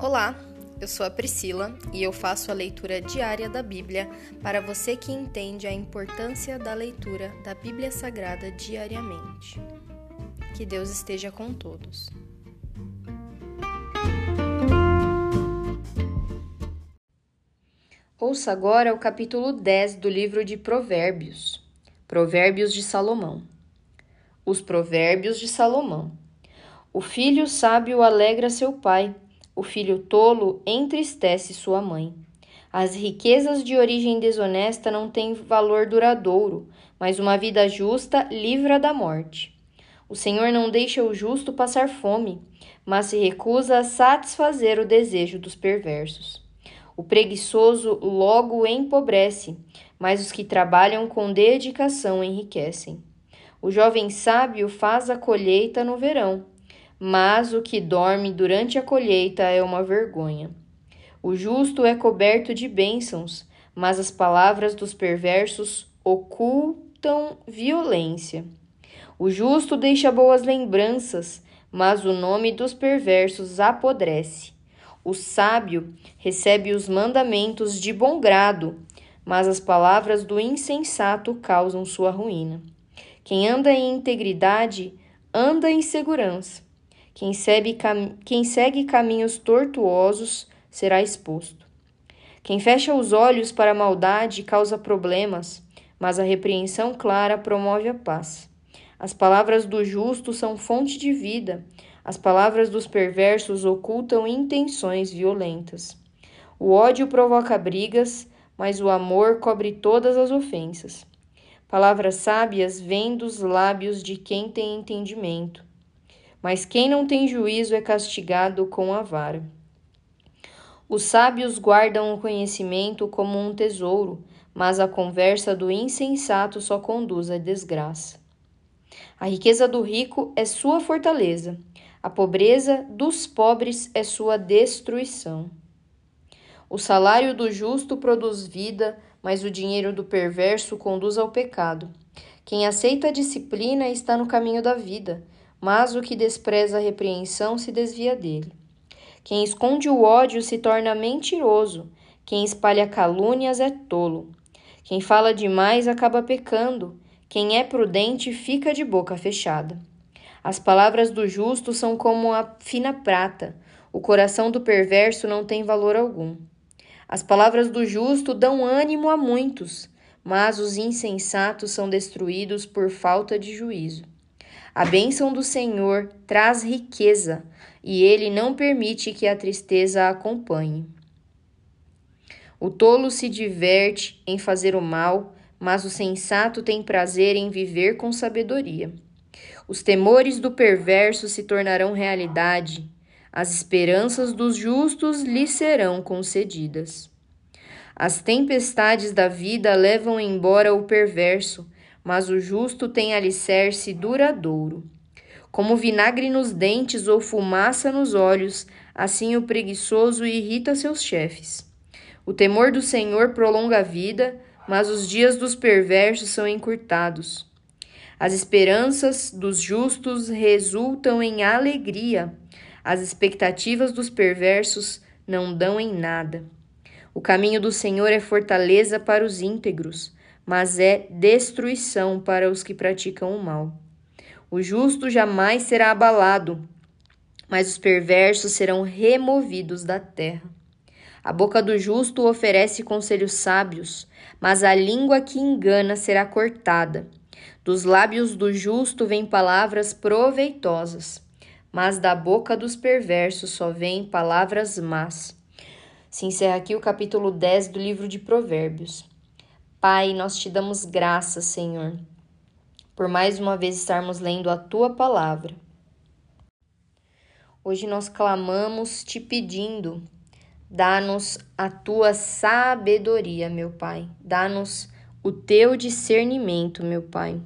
Olá, eu sou a Priscila e eu faço a leitura diária da Bíblia para você que entende a importância da leitura da Bíblia Sagrada diariamente. Que Deus esteja com todos. Ouça agora o capítulo 10 do livro de Provérbios. Provérbios de Salomão. Os Provérbios de Salomão. O filho sábio alegra seu pai, o filho tolo entristece sua mãe. As riquezas de origem desonesta não têm valor duradouro, mas uma vida justa livra da morte. O Senhor não deixa o justo passar fome, mas se recusa a satisfazer o desejo dos perversos. O preguiçoso logo empobrece, mas os que trabalham com dedicação enriquecem. O jovem sábio faz a colheita no verão, mas o que dorme durante a colheita é uma vergonha. O justo é coberto de bênçãos, mas as palavras dos perversos ocultam violência. O justo deixa boas lembranças, mas o nome dos perversos apodrece. O sábio recebe os mandamentos de bom grado, mas as palavras do insensato causam sua ruína. Quem anda em integridade anda em segurança. Quem segue, cam quem segue caminhos tortuosos será exposto. Quem fecha os olhos para a maldade causa problemas, mas a repreensão clara promove a paz. As palavras do justo são fonte de vida, as palavras dos perversos ocultam intenções violentas. O ódio provoca brigas, mas o amor cobre todas as ofensas. Palavras sábias vêm dos lábios de quem tem entendimento, mas quem não tem juízo é castigado com a vara. Os sábios guardam o conhecimento como um tesouro, mas a conversa do insensato só conduz à desgraça. A riqueza do rico é sua fortaleza, a pobreza dos pobres é sua destruição. O salário do justo produz vida, mas o dinheiro do perverso conduz ao pecado. Quem aceita a disciplina está no caminho da vida, mas o que despreza a repreensão se desvia dele. Quem esconde o ódio se torna mentiroso, quem espalha calúnias é tolo. Quem fala demais acaba pecando, quem é prudente fica de boca fechada. As palavras do justo são como a fina prata, o coração do perverso não tem valor algum. As palavras do justo dão ânimo a muitos, mas os insensatos são destruídos por falta de juízo. A bênção do Senhor traz riqueza, e ele não permite que a tristeza a acompanhe. O tolo se diverte em fazer o mal, mas o sensato tem prazer em viver com sabedoria. Os temores do perverso se tornarão realidade, as esperanças dos justos lhe serão concedidas. As tempestades da vida levam embora o perverso, mas o justo tem alicerce duradouro. Como vinagre nos dentes ou fumaça nos olhos, assim o preguiçoso irrita seus chefes. O temor do Senhor prolonga a vida, mas os dias dos perversos são encurtados. As esperanças dos justos resultam em alegria, as expectativas dos perversos não dão em nada. O caminho do Senhor é fortaleza para os íntegros, mas é destruição para os que praticam o mal. O justo jamais será abalado, mas os perversos serão removidos da terra. A boca do justo oferece conselhos sábios, mas a língua que engana será cortada. Dos lábios do justo vêm palavras proveitosas, mas da boca dos perversos só vêm palavras más. Se encerra aqui o capítulo 10 do livro de Provérbios. Pai, nós te damos graças, Senhor, por mais uma vez estarmos lendo a tua palavra. Hoje nós clamamos te pedindo, dá-nos a tua sabedoria, meu Pai, dá-nos o teu discernimento, meu Pai.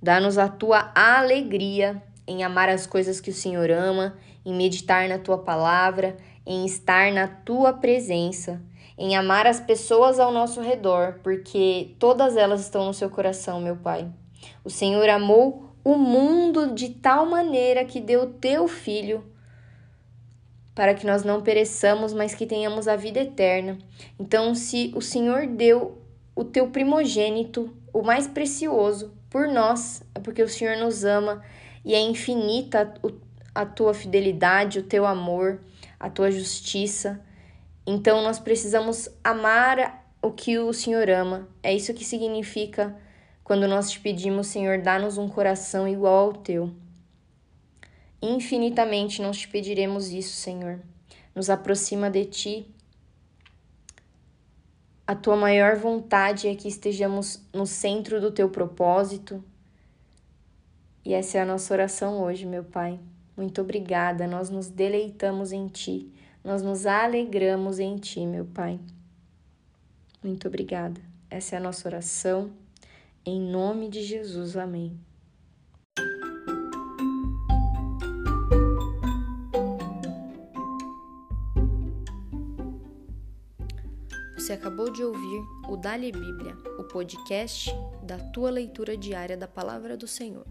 Dá-nos a tua alegria em amar as coisas que o Senhor ama, em meditar na tua palavra, em estar na tua presença em amar as pessoas ao nosso redor, porque todas elas estão no seu coração, meu Pai. O Senhor amou o mundo de tal maneira que deu teu filho para que nós não pereçamos, mas que tenhamos a vida eterna. Então, se o Senhor deu o teu primogênito, o mais precioso, por nós, é porque o Senhor nos ama e é infinita a tua fidelidade, o teu amor, a tua justiça. Então, nós precisamos amar o que o Senhor ama. É isso que significa quando nós te pedimos, Senhor, dá-nos um coração igual ao teu. Infinitamente nós te pediremos isso, Senhor. Nos aproxima de ti. A tua maior vontade é que estejamos no centro do teu propósito. E essa é a nossa oração hoje, meu Pai. Muito obrigada. Nós nos deleitamos em ti. Nós nos alegramos em ti, meu Pai. Muito obrigada. Essa é a nossa oração. Em nome de Jesus. Amém. Você acabou de ouvir o Dali Bíblia, o podcast da tua leitura diária da palavra do Senhor.